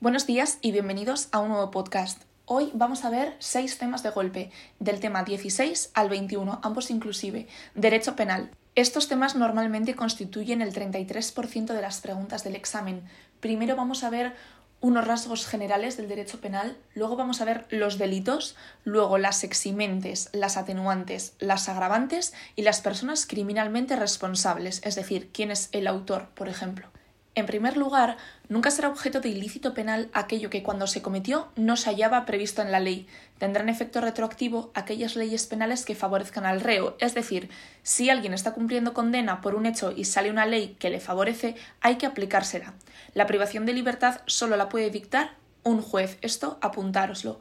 Buenos días y bienvenidos a un nuevo podcast. Hoy vamos a ver seis temas de golpe, del tema 16 al 21, ambos inclusive, derecho penal. Estos temas normalmente constituyen el 33% de las preguntas del examen. Primero vamos a ver unos rasgos generales del derecho penal, luego vamos a ver los delitos, luego las eximentes, las atenuantes, las agravantes y las personas criminalmente responsables, es decir, quién es el autor, por ejemplo. En primer lugar, nunca será objeto de ilícito penal aquello que cuando se cometió no se hallaba previsto en la ley. Tendrán efecto retroactivo aquellas leyes penales que favorezcan al reo, es decir, si alguien está cumpliendo condena por un hecho y sale una ley que le favorece, hay que aplicársela. La privación de libertad solo la puede dictar un juez. Esto apuntároslo.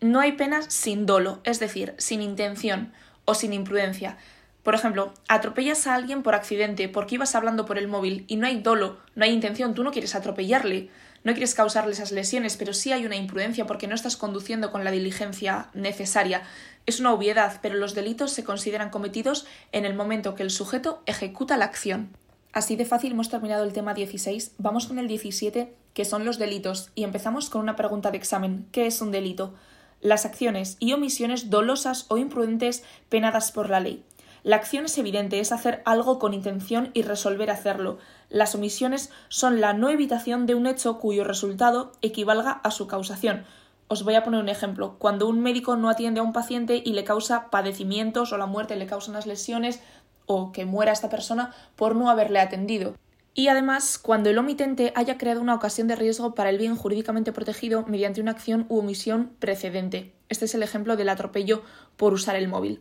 No hay penas sin dolo, es decir, sin intención o sin imprudencia. Por ejemplo, atropellas a alguien por accidente porque ibas hablando por el móvil y no hay dolo, no hay intención, tú no quieres atropellarle, no quieres causarle esas lesiones, pero sí hay una imprudencia porque no estás conduciendo con la diligencia necesaria. Es una obviedad, pero los delitos se consideran cometidos en el momento que el sujeto ejecuta la acción. Así de fácil hemos terminado el tema 16, vamos con el 17, que son los delitos, y empezamos con una pregunta de examen. ¿Qué es un delito? Las acciones y omisiones dolosas o imprudentes penadas por la ley. La acción es evidente, es hacer algo con intención y resolver hacerlo. Las omisiones son la no evitación de un hecho cuyo resultado equivalga a su causación. Os voy a poner un ejemplo. Cuando un médico no atiende a un paciente y le causa padecimientos o la muerte le causa unas lesiones o que muera esta persona por no haberle atendido. Y además, cuando el omitente haya creado una ocasión de riesgo para el bien jurídicamente protegido mediante una acción u omisión precedente. Este es el ejemplo del atropello por usar el móvil.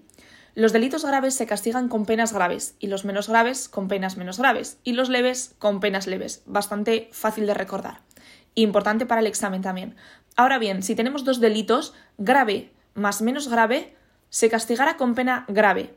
Los delitos graves se castigan con penas graves y los menos graves con penas menos graves y los leves con penas leves. Bastante fácil de recordar. Importante para el examen también. Ahora bien, si tenemos dos delitos, grave más menos grave, se castigará con pena grave.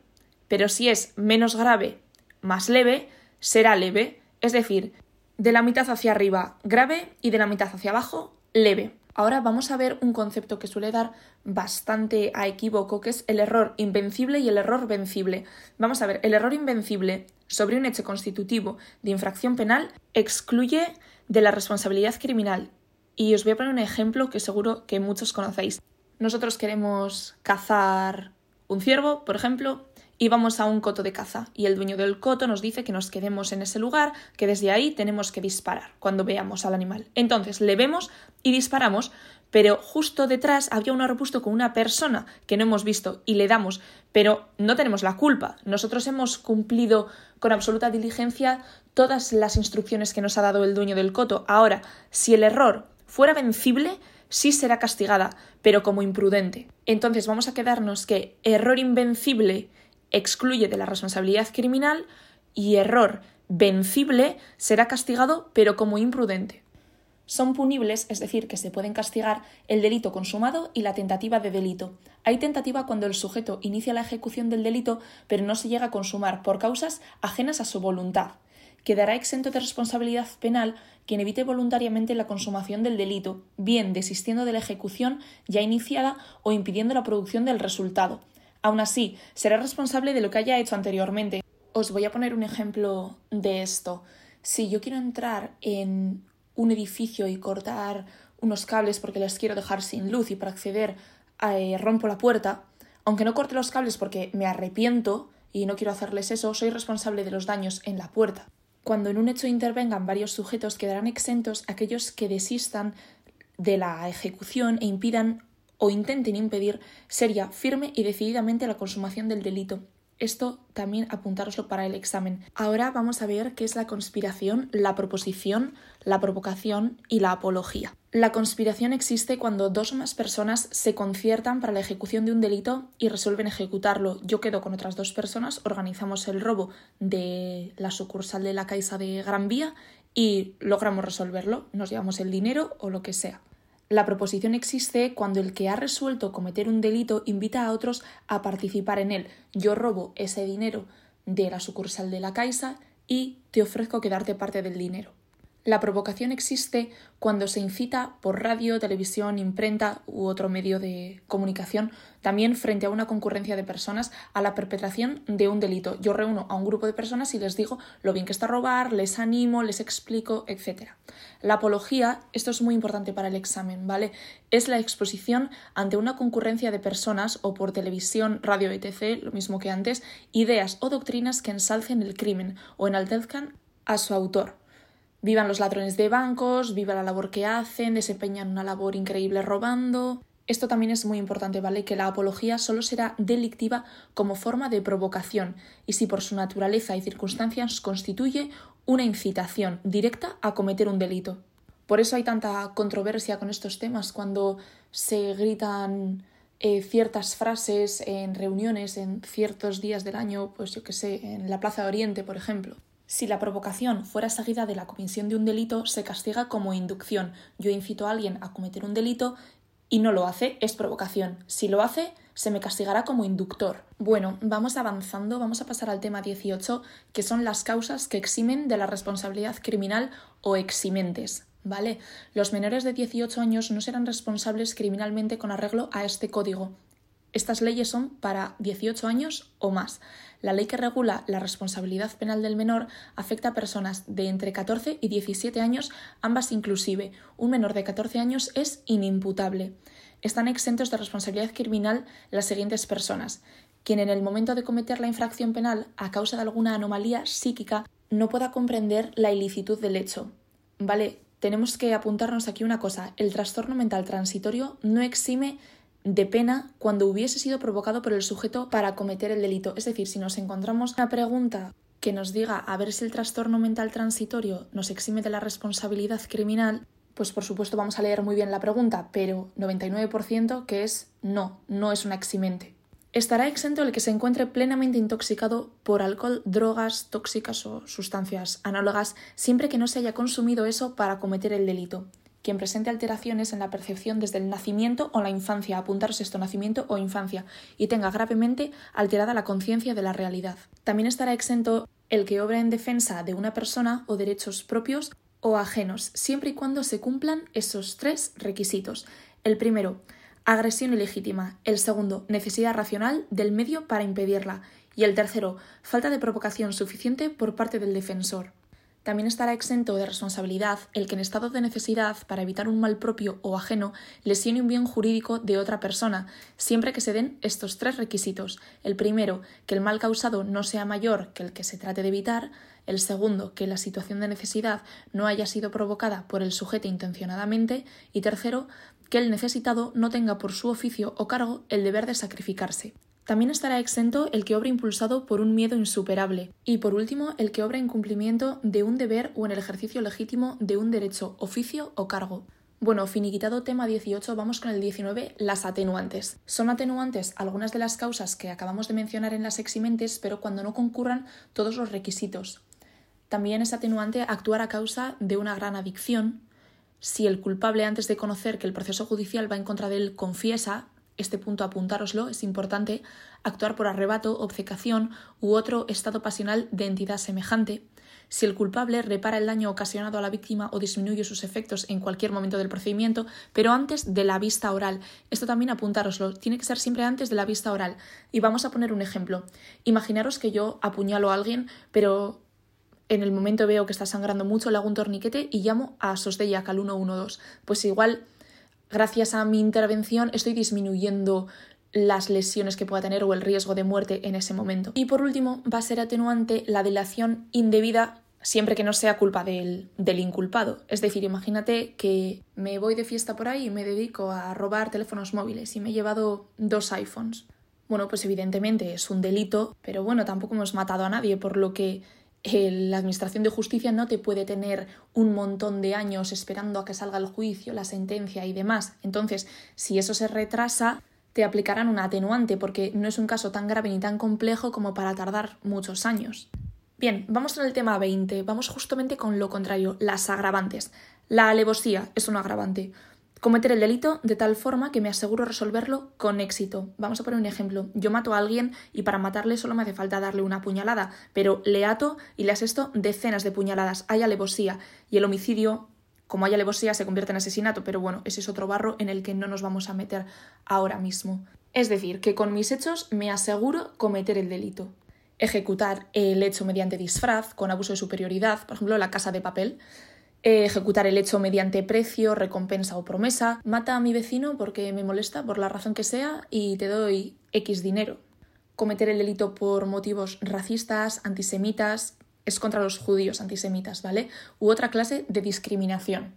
Pero si es menos grave más leve, será leve. Es decir, de la mitad hacia arriba grave y de la mitad hacia abajo leve. Ahora vamos a ver un concepto que suele dar bastante a equívoco, que es el error invencible y el error vencible. Vamos a ver, el error invencible sobre un hecho constitutivo de infracción penal excluye de la responsabilidad criminal. Y os voy a poner un ejemplo que seguro que muchos conocéis. Nosotros queremos cazar un ciervo, por ejemplo, y vamos a un coto de caza y el dueño del coto nos dice que nos quedemos en ese lugar, que desde ahí tenemos que disparar cuando veamos al animal. Entonces le vemos y disparamos, pero justo detrás había un arbusto con una persona que no hemos visto y le damos, pero no tenemos la culpa. Nosotros hemos cumplido con absoluta diligencia todas las instrucciones que nos ha dado el dueño del coto. Ahora, si el error fuera vencible, sí será castigada, pero como imprudente. Entonces vamos a quedarnos que error invencible excluye de la responsabilidad criminal y error vencible será castigado pero como imprudente. Son punibles, es decir, que se pueden castigar el delito consumado y la tentativa de delito. Hay tentativa cuando el sujeto inicia la ejecución del delito pero no se llega a consumar por causas ajenas a su voluntad. Quedará exento de responsabilidad penal quien evite voluntariamente la consumación del delito, bien desistiendo de la ejecución ya iniciada o impidiendo la producción del resultado, Aún así, será responsable de lo que haya hecho anteriormente. Os voy a poner un ejemplo de esto. Si yo quiero entrar en un edificio y cortar unos cables porque les quiero dejar sin luz y para acceder eh, rompo la puerta, aunque no corte los cables porque me arrepiento y no quiero hacerles eso, soy responsable de los daños en la puerta. Cuando en un hecho intervengan varios sujetos, quedarán exentos aquellos que desistan de la ejecución e impidan o intenten impedir seria, firme y decididamente la consumación del delito. Esto también apuntároslo para el examen. Ahora vamos a ver qué es la conspiración, la proposición, la provocación y la apología. La conspiración existe cuando dos o más personas se conciertan para la ejecución de un delito y resuelven ejecutarlo. Yo quedo con otras dos personas, organizamos el robo de la sucursal de la Caixa de Gran Vía y logramos resolverlo. Nos llevamos el dinero o lo que sea. La proposición existe cuando el que ha resuelto cometer un delito invita a otros a participar en él. Yo robo ese dinero de la sucursal de la Caixa y te ofrezco quedarte parte del dinero. La provocación existe cuando se incita por radio, televisión, imprenta u otro medio de comunicación, también frente a una concurrencia de personas, a la perpetración de un delito. Yo reúno a un grupo de personas y les digo lo bien que está robar, les animo, les explico, etc. La apología, esto es muy importante para el examen, ¿vale? Es la exposición ante una concurrencia de personas o por televisión, radio, etc., lo mismo que antes, ideas o doctrinas que ensalcen el crimen o enaltezcan a su autor. Vivan los ladrones de bancos, viva la labor que hacen, desempeñan una labor increíble robando. Esto también es muy importante, ¿vale? Que la apología solo será delictiva como forma de provocación y si por su naturaleza y circunstancias constituye una incitación directa a cometer un delito. Por eso hay tanta controversia con estos temas cuando se gritan eh, ciertas frases en reuniones en ciertos días del año, pues yo que sé, en la Plaza de Oriente, por ejemplo. Si la provocación fuera seguida de la comisión de un delito, se castiga como inducción. Yo incito a alguien a cometer un delito y no lo hace, es provocación. Si lo hace, se me castigará como inductor. Bueno, vamos avanzando, vamos a pasar al tema 18, que son las causas que eximen de la responsabilidad criminal o eximentes. ¿Vale? Los menores de 18 años no serán responsables criminalmente con arreglo a este código. Estas leyes son para 18 años o más. La ley que regula la responsabilidad penal del menor afecta a personas de entre 14 y 17 años, ambas inclusive. Un menor de 14 años es inimputable. Están exentos de responsabilidad criminal las siguientes personas. Quien en el momento de cometer la infracción penal, a causa de alguna anomalía psíquica, no pueda comprender la ilicitud del hecho. Vale, tenemos que apuntarnos aquí una cosa. El trastorno mental transitorio no exime de pena cuando hubiese sido provocado por el sujeto para cometer el delito. Es decir, si nos encontramos una pregunta que nos diga a ver si el trastorno mental transitorio nos exime de la responsabilidad criminal, pues por supuesto vamos a leer muy bien la pregunta, pero 99% que es no, no es una eximente. Estará exento el que se encuentre plenamente intoxicado por alcohol, drogas tóxicas o sustancias análogas, siempre que no se haya consumido eso para cometer el delito quien presente alteraciones en la percepción desde el nacimiento o la infancia, apuntarse esto nacimiento o infancia, y tenga gravemente alterada la conciencia de la realidad. También estará exento el que obra en defensa de una persona o derechos propios o ajenos, siempre y cuando se cumplan esos tres requisitos. El primero, agresión ilegítima. El segundo, necesidad racional del medio para impedirla. Y el tercero, falta de provocación suficiente por parte del defensor. También estará exento de responsabilidad el que en estado de necesidad, para evitar un mal propio o ajeno, lesione un bien jurídico de otra persona, siempre que se den estos tres requisitos. El primero, que el mal causado no sea mayor que el que se trate de evitar. El segundo, que la situación de necesidad no haya sido provocada por el sujeto intencionadamente. Y tercero, que el necesitado no tenga por su oficio o cargo el deber de sacrificarse. También estará exento el que obra impulsado por un miedo insuperable. Y por último, el que obra en cumplimiento de un deber o en el ejercicio legítimo de un derecho, oficio o cargo. Bueno, finiquitado tema 18, vamos con el 19, las atenuantes. Son atenuantes algunas de las causas que acabamos de mencionar en las eximentes, pero cuando no concurran todos los requisitos. También es atenuante actuar a causa de una gran adicción. Si el culpable, antes de conocer que el proceso judicial va en contra de él, confiesa, este punto apuntároslo, es importante, actuar por arrebato, obcecación u otro estado pasional de entidad semejante, si el culpable repara el daño ocasionado a la víctima o disminuye sus efectos en cualquier momento del procedimiento, pero antes de la vista oral. Esto también apuntároslo, tiene que ser siempre antes de la vista oral. Y vamos a poner un ejemplo. Imaginaros que yo apuñalo a alguien, pero en el momento veo que está sangrando mucho, le hago un torniquete y llamo a Sosdeyak al 112. Pues igual gracias a mi intervención estoy disminuyendo las lesiones que pueda tener o el riesgo de muerte en ese momento. Y por último, va a ser atenuante la dilación indebida siempre que no sea culpa del, del, inculpado. Es decir, imagínate que me voy de fiesta por ahí y me dedico a robar teléfonos móviles y me he llevado dos iPhones. Bueno, pues evidentemente es un delito, pero bueno, tampoco hemos matado a nadie, por lo que la Administración de Justicia no te puede tener un montón de años esperando a que salga el juicio, la sentencia y demás. Entonces, si eso se retrasa, te aplicarán un atenuante porque no es un caso tan grave ni tan complejo como para tardar muchos años. Bien, vamos con el tema 20. Vamos justamente con lo contrario, las agravantes. La alevosía es un agravante. Cometer el delito de tal forma que me aseguro resolverlo con éxito. Vamos a poner un ejemplo. Yo mato a alguien y para matarle solo me hace falta darle una puñalada, pero le ato y le asesto decenas de puñaladas. Hay alevosía. Y el homicidio, como hay alevosía, se convierte en asesinato, pero bueno, ese es otro barro en el que no nos vamos a meter ahora mismo. Es decir, que con mis hechos me aseguro cometer el delito. Ejecutar el hecho mediante disfraz, con abuso de superioridad, por ejemplo, la casa de papel ejecutar el hecho mediante precio, recompensa o promesa. Mata a mi vecino porque me molesta por la razón que sea y te doy X dinero. Cometer el delito por motivos racistas, antisemitas, es contra los judíos antisemitas, ¿vale? U otra clase de discriminación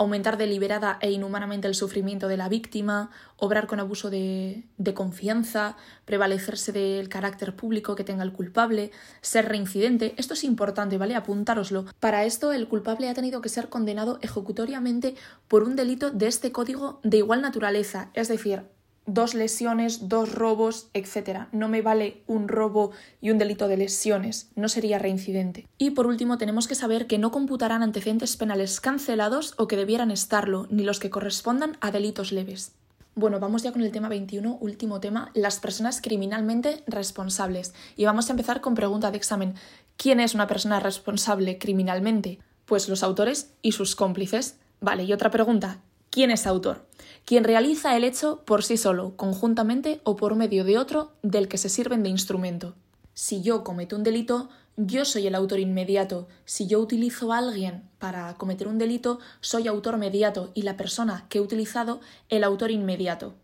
aumentar deliberada e inhumanamente el sufrimiento de la víctima, obrar con abuso de, confianza, prevalecerse del carácter público que tenga el culpable, ser reincidente. Esto es importante, ¿vale? Apuntároslo. Para esto, el culpable ha tenido que ser condenado ejecutoriamente por un delito de este código de igual naturaleza, es decir, dos lesiones, dos robos, etc. No me vale un robo y un delito de lesiones, no sería reincidente. Y por último, tenemos que saber que no computarán antecedentes penales cancelados o que debieran estarlo, ni los que correspondan a delitos leves. Bueno, vamos ya con el tema 21, último tema, las personas criminalmente responsables. Y vamos a empezar con pregunta de examen. ¿Quién es una persona responsable criminalmente? Pues los autores y sus cómplices. Vale, y otra pregunta, ¿quién es autor? quien realiza el hecho por sí solo, conjuntamente o por medio de otro del que se sirven de instrumento. Si yo cometo un delito, yo soy el autor inmediato. Si yo utilizo a alguien para cometer un delito, soy autor mediato y la persona que he utilizado el autor inmediato.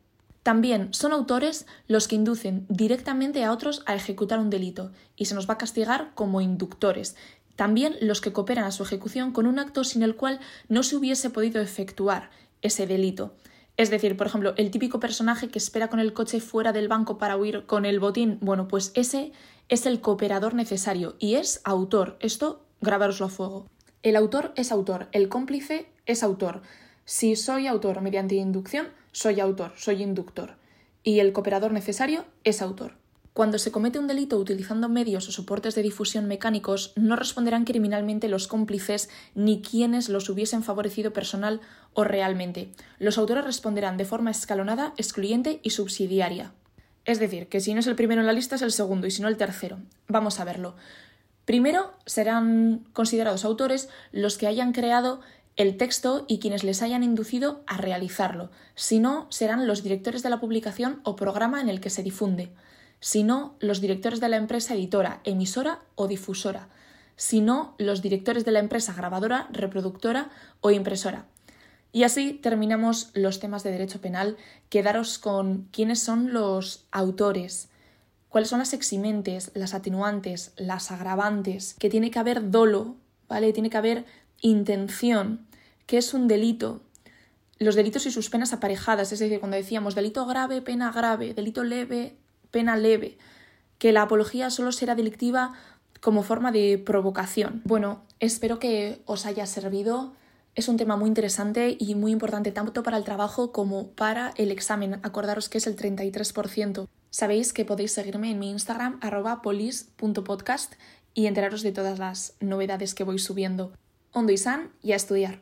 También son autores los que inducen directamente a otros a ejecutar un delito y se nos va a castigar como inductores. También los que cooperan a su ejecución con un acto sin el cual no se hubiese podido efectuar ese delito. Es decir, por ejemplo, el típico personaje que espera con el coche fuera del banco para huir con el botín, bueno, pues ese es el cooperador necesario y es autor. Esto, grabároslo a fuego. El autor es autor, el cómplice es autor. Si soy autor mediante inducción, soy autor, soy inductor. Y el cooperador necesario es autor. Cuando se comete un delito utilizando medios o soportes de difusión mecánicos, no responderán criminalmente los cómplices ni quienes los hubiesen favorecido personal o realmente. Los autores responderán de forma escalonada, excluyente y subsidiaria. Es decir, que si no es el primero en la lista es el segundo y si no el tercero. Vamos a verlo. Primero serán considerados autores los que hayan creado el texto y quienes les hayan inducido a realizarlo. Si no, serán los directores de la publicación o programa en el que se difunde sino los directores de la empresa editora, emisora o difusora, sino los directores de la empresa grabadora, reproductora o impresora. Y así terminamos los temas de derecho penal. Quedaros con quiénes son los autores, cuáles son las eximentes, las atenuantes, las agravantes, que tiene que haber dolo, ¿vale? Tiene que haber intención, que es un delito, los delitos y sus penas aparejadas, es decir, cuando decíamos delito grave, pena grave, delito leve, pena leve, que la apología solo será delictiva como forma de provocación. Bueno, espero que os haya servido. Es un tema muy interesante y muy importante tanto para el trabajo como para el examen. Acordaros que es el 33%. Sabéis que podéis seguirme en mi Instagram polis.podcast y enteraros de todas las novedades que voy subiendo. Ondo y san y a estudiar.